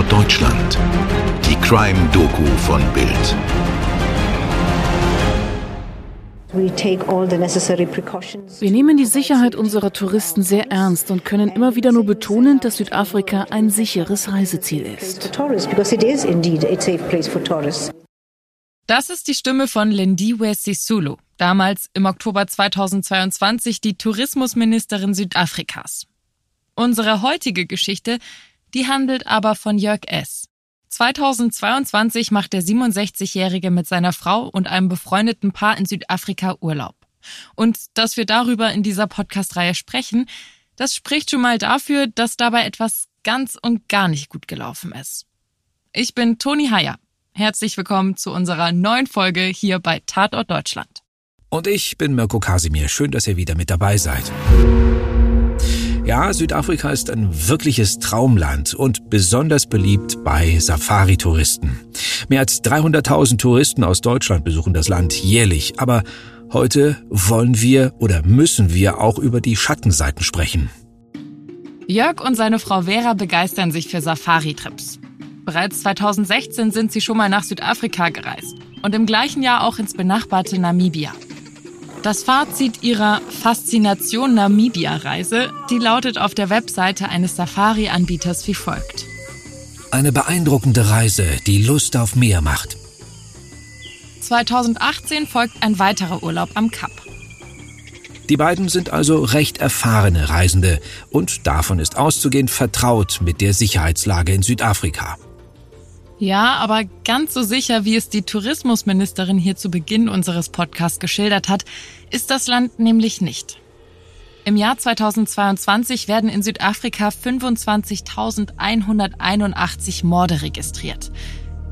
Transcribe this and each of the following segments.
Tatort Deutschland. Die Crime-Doku von Bild. Wir nehmen die Sicherheit unserer Touristen sehr ernst und können immer wieder nur betonen, dass Südafrika ein sicheres Reiseziel ist. Das ist die Stimme von Lindiwe Sisulu, damals im Oktober 2022 die Tourismusministerin Südafrikas. Unsere heutige Geschichte, die handelt aber von Jörg S. 2022 macht der 67-Jährige mit seiner Frau und einem befreundeten Paar in Südafrika Urlaub. Und dass wir darüber in dieser Podcast-Reihe sprechen, das spricht schon mal dafür, dass dabei etwas ganz und gar nicht gut gelaufen ist. Ich bin Toni Heyer. Herzlich willkommen zu unserer neuen Folge hier bei Tatort Deutschland. Und ich bin Mirko Kasimir. Schön, dass ihr wieder mit dabei seid. Ja, Südafrika ist ein wirkliches Traumland und besonders beliebt bei Safari-Touristen. Mehr als 300.000 Touristen aus Deutschland besuchen das Land jährlich, aber heute wollen wir oder müssen wir auch über die Schattenseiten sprechen. Jörg und seine Frau Vera begeistern sich für Safari-Trips. Bereits 2016 sind sie schon mal nach Südafrika gereist und im gleichen Jahr auch ins benachbarte Namibia. Das Fazit ihrer Faszination Namibia-Reise, die lautet auf der Webseite eines Safari-Anbieters wie folgt. Eine beeindruckende Reise, die Lust auf mehr macht. 2018 folgt ein weiterer Urlaub am Kap. Die beiden sind also recht erfahrene Reisende und davon ist auszugehen vertraut mit der Sicherheitslage in Südafrika. Ja, aber ganz so sicher, wie es die Tourismusministerin hier zu Beginn unseres Podcasts geschildert hat, ist das Land nämlich nicht. Im Jahr 2022 werden in Südafrika 25.181 Morde registriert.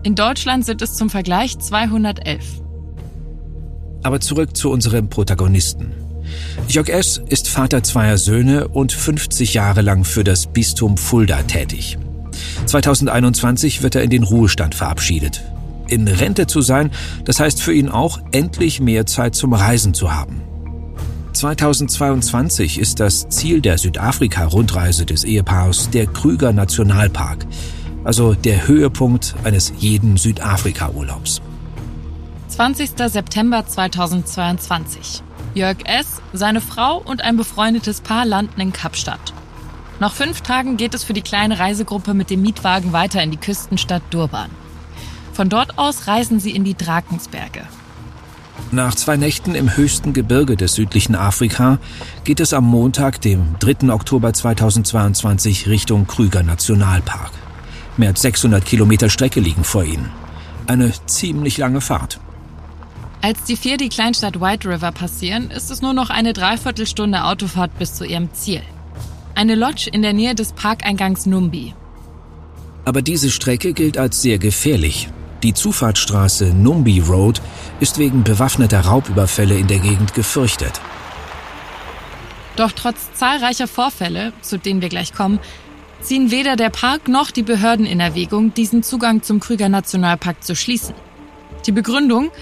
In Deutschland sind es zum Vergleich 211. Aber zurück zu unserem Protagonisten. Jörg S. ist Vater zweier Söhne und 50 Jahre lang für das Bistum Fulda tätig. 2021 wird er in den Ruhestand verabschiedet. In Rente zu sein, das heißt für ihn auch, endlich mehr Zeit zum Reisen zu haben. 2022 ist das Ziel der Südafrika-Rundreise des Ehepaars der Krüger Nationalpark, also der Höhepunkt eines jeden Südafrika-Urlaubs. 20. September 2022. Jörg S., seine Frau und ein befreundetes Paar landen in Kapstadt. Nach fünf Tagen geht es für die kleine Reisegruppe mit dem Mietwagen weiter in die Küstenstadt Durban. Von dort aus reisen sie in die Drakensberge. Nach zwei Nächten im höchsten Gebirge des südlichen Afrika geht es am Montag, dem 3. Oktober 2022, Richtung Krüger Nationalpark. Mehr als 600 Kilometer Strecke liegen vor ihnen. Eine ziemlich lange Fahrt. Als die vier die Kleinstadt White River passieren, ist es nur noch eine Dreiviertelstunde Autofahrt bis zu ihrem Ziel. Eine Lodge in der Nähe des Parkeingangs Numbi. Aber diese Strecke gilt als sehr gefährlich. Die Zufahrtsstraße Numbi Road ist wegen bewaffneter Raubüberfälle in der Gegend gefürchtet. Doch trotz zahlreicher Vorfälle, zu denen wir gleich kommen, ziehen weder der Park noch die Behörden in Erwägung, diesen Zugang zum Krüger Nationalpark zu schließen. Die Begründung,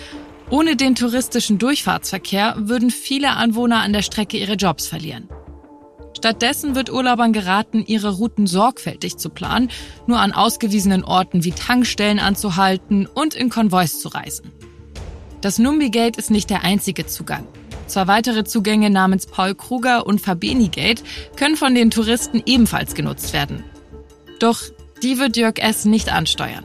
ohne den touristischen Durchfahrtsverkehr würden viele Anwohner an der Strecke ihre Jobs verlieren. Stattdessen wird Urlaubern geraten, ihre Routen sorgfältig zu planen, nur an ausgewiesenen Orten wie Tankstellen anzuhalten und in Konvois zu reisen. Das Numbi Gate ist nicht der einzige Zugang. Zwei weitere Zugänge namens Paul Kruger und Fabeni Gate können von den Touristen ebenfalls genutzt werden. Doch die wird Jörg S. nicht ansteuern.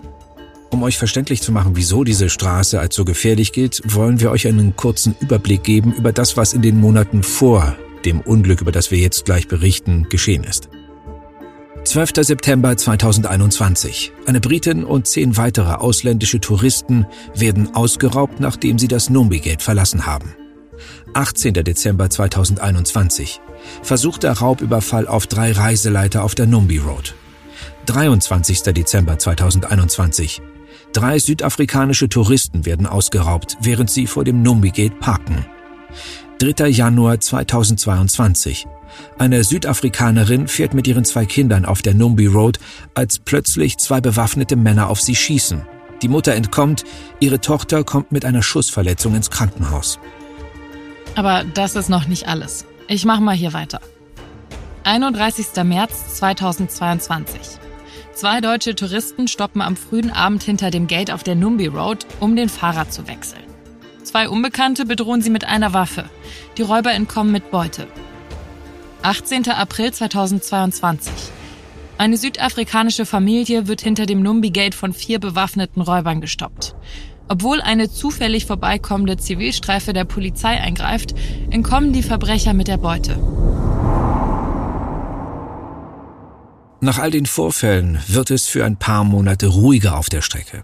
Um euch verständlich zu machen, wieso diese Straße als so gefährlich gilt, wollen wir euch einen kurzen Überblick geben über das, was in den Monaten vor dem Unglück, über das wir jetzt gleich berichten, geschehen ist. 12. September 2021. Eine Britin und zehn weitere ausländische Touristen werden ausgeraubt, nachdem sie das Numbi-Gate verlassen haben. 18. Dezember 2021. Versuchter Raubüberfall auf drei Reiseleiter auf der Numbi Road. 23. Dezember 2021. Drei südafrikanische Touristen werden ausgeraubt, während sie vor dem Numbi Gate parken. 3. Januar 2022. Eine Südafrikanerin fährt mit ihren zwei Kindern auf der Numbi Road, als plötzlich zwei bewaffnete Männer auf sie schießen. Die Mutter entkommt, ihre Tochter kommt mit einer Schussverletzung ins Krankenhaus. Aber das ist noch nicht alles. Ich mache mal hier weiter. 31. März 2022. Zwei deutsche Touristen stoppen am frühen Abend hinter dem Gate auf der Numbi Road, um den Fahrer zu wechseln. Zwei Unbekannte bedrohen sie mit einer Waffe. Die Räuber entkommen mit Beute. 18. April 2022. Eine südafrikanische Familie wird hinter dem Numbi Gate von vier bewaffneten Räubern gestoppt. Obwohl eine zufällig vorbeikommende Zivilstreife der Polizei eingreift, entkommen die Verbrecher mit der Beute. Nach all den Vorfällen wird es für ein paar Monate ruhiger auf der Strecke.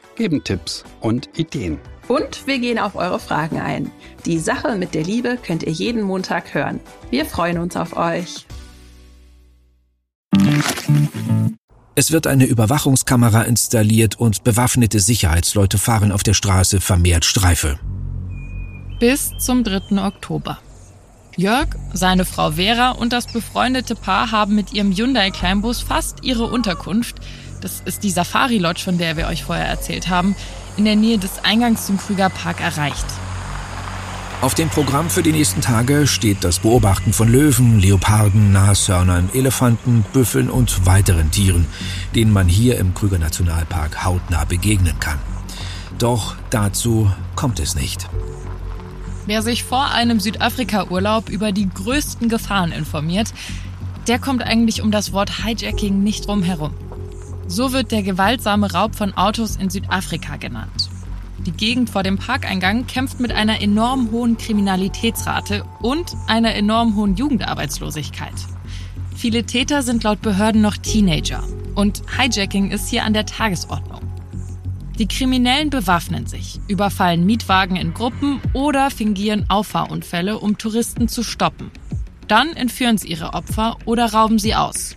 geben Tipps und Ideen. Und wir gehen auf eure Fragen ein. Die Sache mit der Liebe könnt ihr jeden Montag hören. Wir freuen uns auf euch. Es wird eine Überwachungskamera installiert und bewaffnete Sicherheitsleute fahren auf der Straße vermehrt Streife. Bis zum 3. Oktober. Jörg, seine Frau Vera und das befreundete Paar haben mit ihrem Hyundai Kleinbus fast ihre Unterkunft das ist die Safari Lodge, von der wir euch vorher erzählt haben, in der Nähe des Eingangs zum Krüger Park erreicht. Auf dem Programm für die nächsten Tage steht das Beobachten von Löwen, Leoparden, Nashörnern, Elefanten, Büffeln und weiteren Tieren, denen man hier im Krüger Nationalpark hautnah begegnen kann. Doch dazu kommt es nicht. Wer sich vor einem Südafrika-Urlaub über die größten Gefahren informiert, der kommt eigentlich um das Wort Hijacking nicht drum herum. So wird der gewaltsame Raub von Autos in Südafrika genannt. Die Gegend vor dem Parkeingang kämpft mit einer enorm hohen Kriminalitätsrate und einer enorm hohen Jugendarbeitslosigkeit. Viele Täter sind laut Behörden noch Teenager und Hijacking ist hier an der Tagesordnung. Die Kriminellen bewaffnen sich, überfallen Mietwagen in Gruppen oder fingieren Auffahrunfälle, um Touristen zu stoppen. Dann entführen sie ihre Opfer oder rauben sie aus.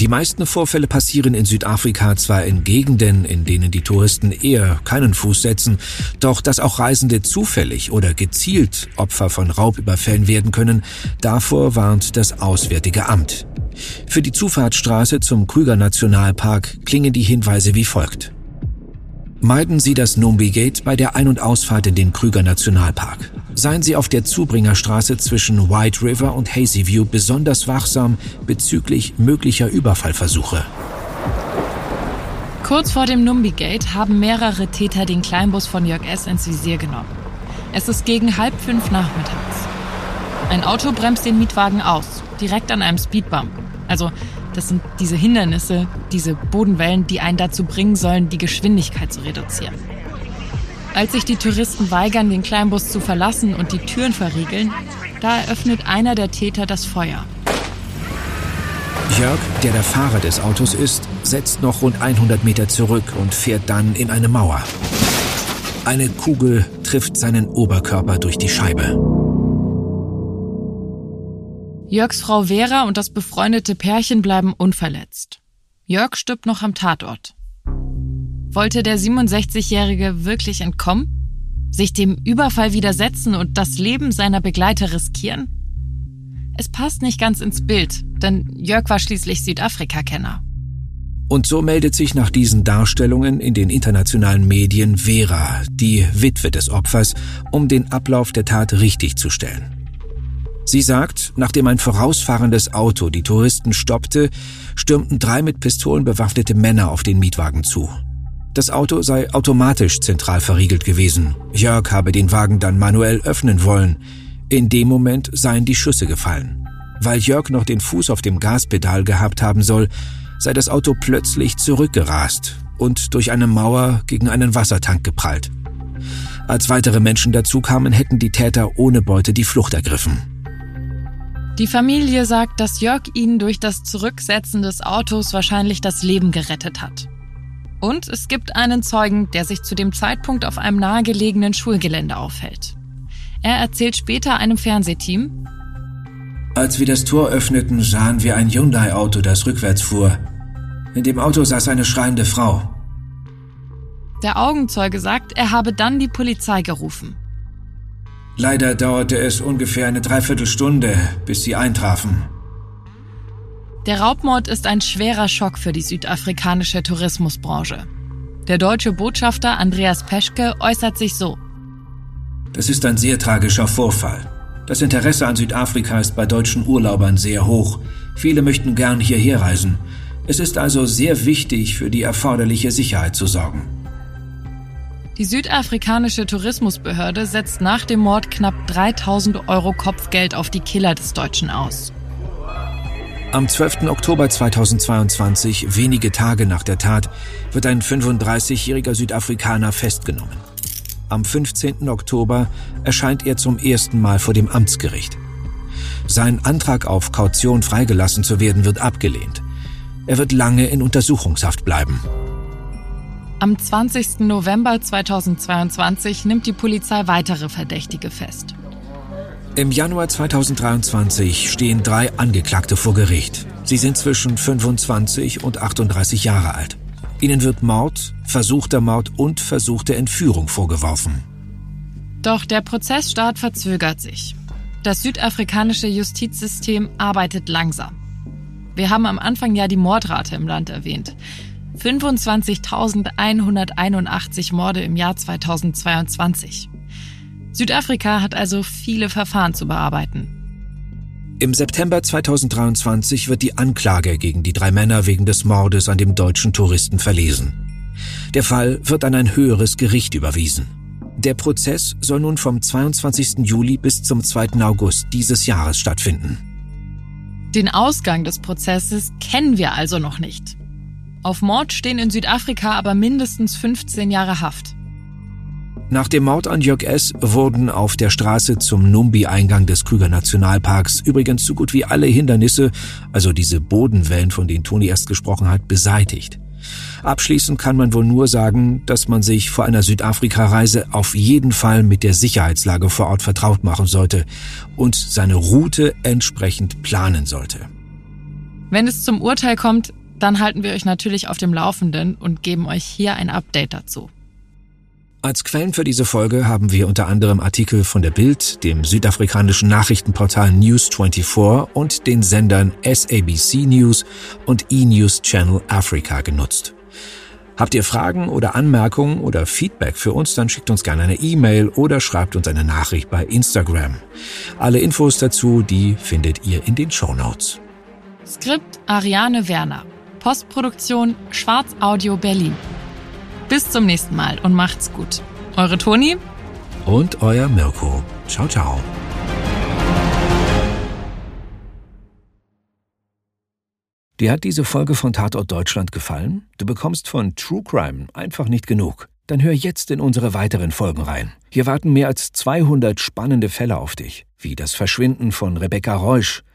Die meisten Vorfälle passieren in Südafrika zwar in Gegenden, in denen die Touristen eher keinen Fuß setzen, doch dass auch Reisende zufällig oder gezielt Opfer von Raubüberfällen werden können, davor warnt das Auswärtige Amt. Für die Zufahrtsstraße zum Krüger Nationalpark klingen die Hinweise wie folgt. Meiden Sie das Numbi Gate bei der Ein- und Ausfahrt in den Krüger Nationalpark seien Sie auf der Zubringerstraße zwischen White River und Hazy View besonders wachsam bezüglich möglicher Überfallversuche. Kurz vor dem Numbi Gate haben mehrere Täter den Kleinbus von Jörg S. ins Visier genommen. Es ist gegen halb fünf nachmittags. Ein Auto bremst den Mietwagen aus, direkt an einem Speedbump. Also, das sind diese Hindernisse, diese Bodenwellen, die einen dazu bringen sollen, die Geschwindigkeit zu reduzieren. Als sich die Touristen weigern, den Kleinbus zu verlassen und die Türen verriegeln, da eröffnet einer der Täter das Feuer. Jörg, der der Fahrer des Autos ist, setzt noch rund 100 Meter zurück und fährt dann in eine Mauer. Eine Kugel trifft seinen Oberkörper durch die Scheibe. Jörgs Frau Vera und das befreundete Pärchen bleiben unverletzt. Jörg stirbt noch am Tatort. Wollte der 67-Jährige wirklich entkommen? Sich dem Überfall widersetzen und das Leben seiner Begleiter riskieren? Es passt nicht ganz ins Bild, denn Jörg war schließlich Südafrika-Kenner. Und so meldet sich nach diesen Darstellungen in den internationalen Medien Vera, die Witwe des Opfers, um den Ablauf der Tat richtigzustellen. Sie sagt, nachdem ein vorausfahrendes Auto die Touristen stoppte, stürmten drei mit Pistolen bewaffnete Männer auf den Mietwagen zu. Das Auto sei automatisch zentral verriegelt gewesen. Jörg habe den Wagen dann manuell öffnen wollen. In dem Moment seien die Schüsse gefallen. Weil Jörg noch den Fuß auf dem Gaspedal gehabt haben soll, sei das Auto plötzlich zurückgerast und durch eine Mauer gegen einen Wassertank geprallt. Als weitere Menschen dazu kamen, hätten die Täter ohne Beute die Flucht ergriffen. Die Familie sagt, dass Jörg ihnen durch das Zurücksetzen des Autos wahrscheinlich das Leben gerettet hat. Und es gibt einen Zeugen, der sich zu dem Zeitpunkt auf einem nahegelegenen Schulgelände aufhält. Er erzählt später einem Fernsehteam, Als wir das Tor öffneten, sahen wir ein Hyundai-Auto, das rückwärts fuhr. In dem Auto saß eine schreiende Frau. Der Augenzeuge sagt, er habe dann die Polizei gerufen. Leider dauerte es ungefähr eine Dreiviertelstunde, bis sie eintrafen. Der Raubmord ist ein schwerer Schock für die südafrikanische Tourismusbranche. Der deutsche Botschafter Andreas Peschke äußert sich so. Das ist ein sehr tragischer Vorfall. Das Interesse an Südafrika ist bei deutschen Urlaubern sehr hoch. Viele möchten gern hierher reisen. Es ist also sehr wichtig, für die erforderliche Sicherheit zu sorgen. Die südafrikanische Tourismusbehörde setzt nach dem Mord knapp 3000 Euro Kopfgeld auf die Killer des Deutschen aus. Am 12. Oktober 2022, wenige Tage nach der Tat, wird ein 35-jähriger Südafrikaner festgenommen. Am 15. Oktober erscheint er zum ersten Mal vor dem Amtsgericht. Sein Antrag auf Kaution freigelassen zu werden wird abgelehnt. Er wird lange in Untersuchungshaft bleiben. Am 20. November 2022 nimmt die Polizei weitere Verdächtige fest. Im Januar 2023 stehen drei Angeklagte vor Gericht. Sie sind zwischen 25 und 38 Jahre alt. Ihnen wird Mord, versuchter Mord und versuchte Entführung vorgeworfen. Doch der Prozessstart verzögert sich. Das südafrikanische Justizsystem arbeitet langsam. Wir haben am Anfang ja die Mordrate im Land erwähnt. 25.181 Morde im Jahr 2022. Südafrika hat also viele Verfahren zu bearbeiten. Im September 2023 wird die Anklage gegen die drei Männer wegen des Mordes an dem deutschen Touristen verlesen. Der Fall wird an ein höheres Gericht überwiesen. Der Prozess soll nun vom 22. Juli bis zum 2. August dieses Jahres stattfinden. Den Ausgang des Prozesses kennen wir also noch nicht. Auf Mord stehen in Südafrika aber mindestens 15 Jahre Haft. Nach dem Mord an Jörg S. wurden auf der Straße zum Numbi-Eingang des Krüger Nationalparks übrigens so gut wie alle Hindernisse, also diese Bodenwellen, von denen Toni erst gesprochen hat, beseitigt. Abschließend kann man wohl nur sagen, dass man sich vor einer Südafrika-Reise auf jeden Fall mit der Sicherheitslage vor Ort vertraut machen sollte und seine Route entsprechend planen sollte. Wenn es zum Urteil kommt, dann halten wir euch natürlich auf dem Laufenden und geben euch hier ein Update dazu. Als Quellen für diese Folge haben wir unter anderem Artikel von der Bild, dem südafrikanischen Nachrichtenportal News24 und den Sendern SABC News und E-News Channel Africa genutzt. Habt ihr Fragen oder Anmerkungen oder Feedback für uns, dann schickt uns gerne eine E-Mail oder schreibt uns eine Nachricht bei Instagram. Alle Infos dazu, die findet ihr in den Show Notes. Skript Ariane Werner. Postproduktion Schwarz Audio Berlin. Bis zum nächsten Mal und macht's gut. Eure Toni und euer Mirko. Ciao, ciao. Dir hat diese Folge von Tatort Deutschland gefallen? Du bekommst von True Crime einfach nicht genug. Dann hör jetzt in unsere weiteren Folgen rein. Hier warten mehr als 200 spannende Fälle auf dich, wie das Verschwinden von Rebecca Reusch,